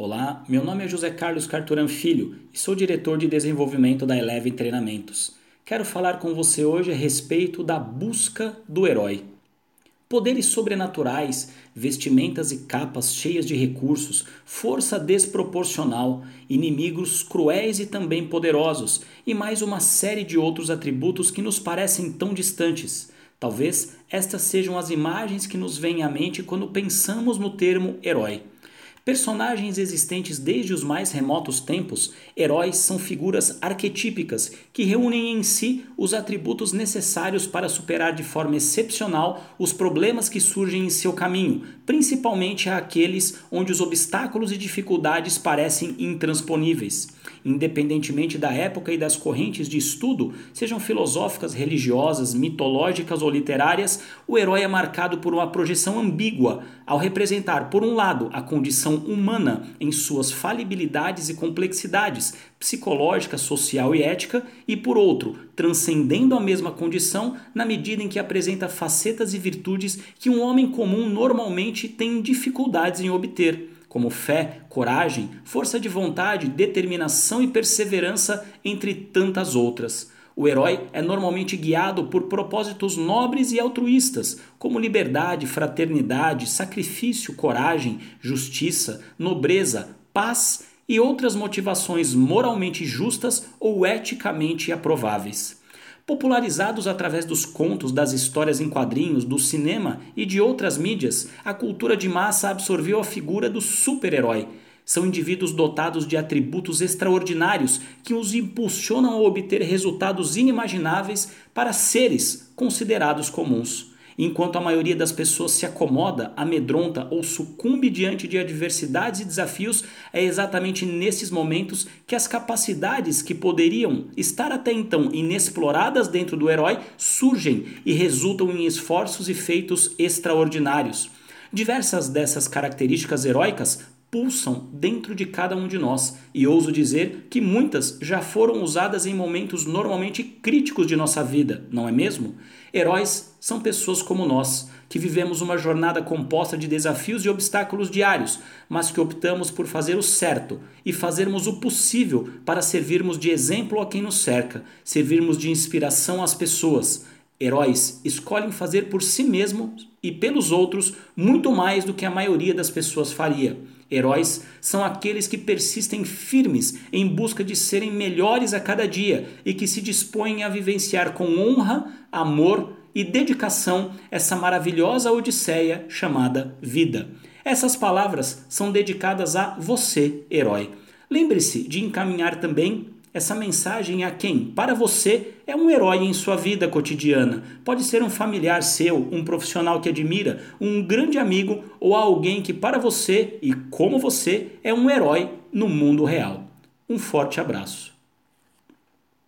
Olá, meu nome é José Carlos Carturan Filho e sou diretor de desenvolvimento da Eleve Treinamentos. Quero falar com você hoje a respeito da busca do herói. Poderes sobrenaturais, vestimentas e capas cheias de recursos, força desproporcional, inimigos cruéis e também poderosos, e mais uma série de outros atributos que nos parecem tão distantes. Talvez estas sejam as imagens que nos vêm à mente quando pensamos no termo herói. Personagens existentes desde os mais remotos tempos, heróis são figuras arquetípicas que reúnem em si os atributos necessários para superar de forma excepcional os problemas que surgem em seu caminho, principalmente aqueles onde os obstáculos e dificuldades parecem intransponíveis. Independentemente da época e das correntes de estudo, sejam filosóficas, religiosas, mitológicas ou literárias, o herói é marcado por uma projeção ambígua, ao representar, por um lado, a condição humana em suas falibilidades e complexidades, psicológica, social e ética, e por outro, transcendendo a mesma condição na medida em que apresenta facetas e virtudes que um homem comum normalmente tem dificuldades em obter como fé, coragem, força de vontade, determinação e perseverança, entre tantas outras. O herói é normalmente guiado por propósitos nobres e altruístas, como liberdade, fraternidade, sacrifício, coragem, justiça, nobreza, paz e outras motivações moralmente justas ou eticamente aprováveis. Popularizados através dos contos, das histórias em quadrinhos, do cinema e de outras mídias, a cultura de massa absorveu a figura do super-herói são indivíduos dotados de atributos extraordinários que os impulsionam a obter resultados inimagináveis para seres considerados comuns. Enquanto a maioria das pessoas se acomoda, amedronta ou sucumbe diante de adversidades e desafios, é exatamente nesses momentos que as capacidades que poderiam estar até então inexploradas dentro do herói surgem e resultam em esforços e feitos extraordinários. Diversas dessas características heróicas pulsam dentro de cada um de nós, e ouso dizer que muitas já foram usadas em momentos normalmente críticos de nossa vida, não é mesmo? Heróis são pessoas como nós, que vivemos uma jornada composta de desafios e obstáculos diários, mas que optamos por fazer o certo e fazermos o possível para servirmos de exemplo a quem nos cerca, servirmos de inspiração às pessoas. Heróis escolhem fazer por si mesmos e pelos outros muito mais do que a maioria das pessoas faria. Heróis são aqueles que persistem firmes em busca de serem melhores a cada dia e que se dispõem a vivenciar com honra, amor e dedicação essa maravilhosa odisseia chamada vida. Essas palavras são dedicadas a você, herói. Lembre-se de encaminhar também essa mensagem a quem, para você, é um herói em sua vida cotidiana. Pode ser um familiar seu, um profissional que admira, um grande amigo ou alguém que, para você e como você, é um herói no mundo real. Um forte abraço.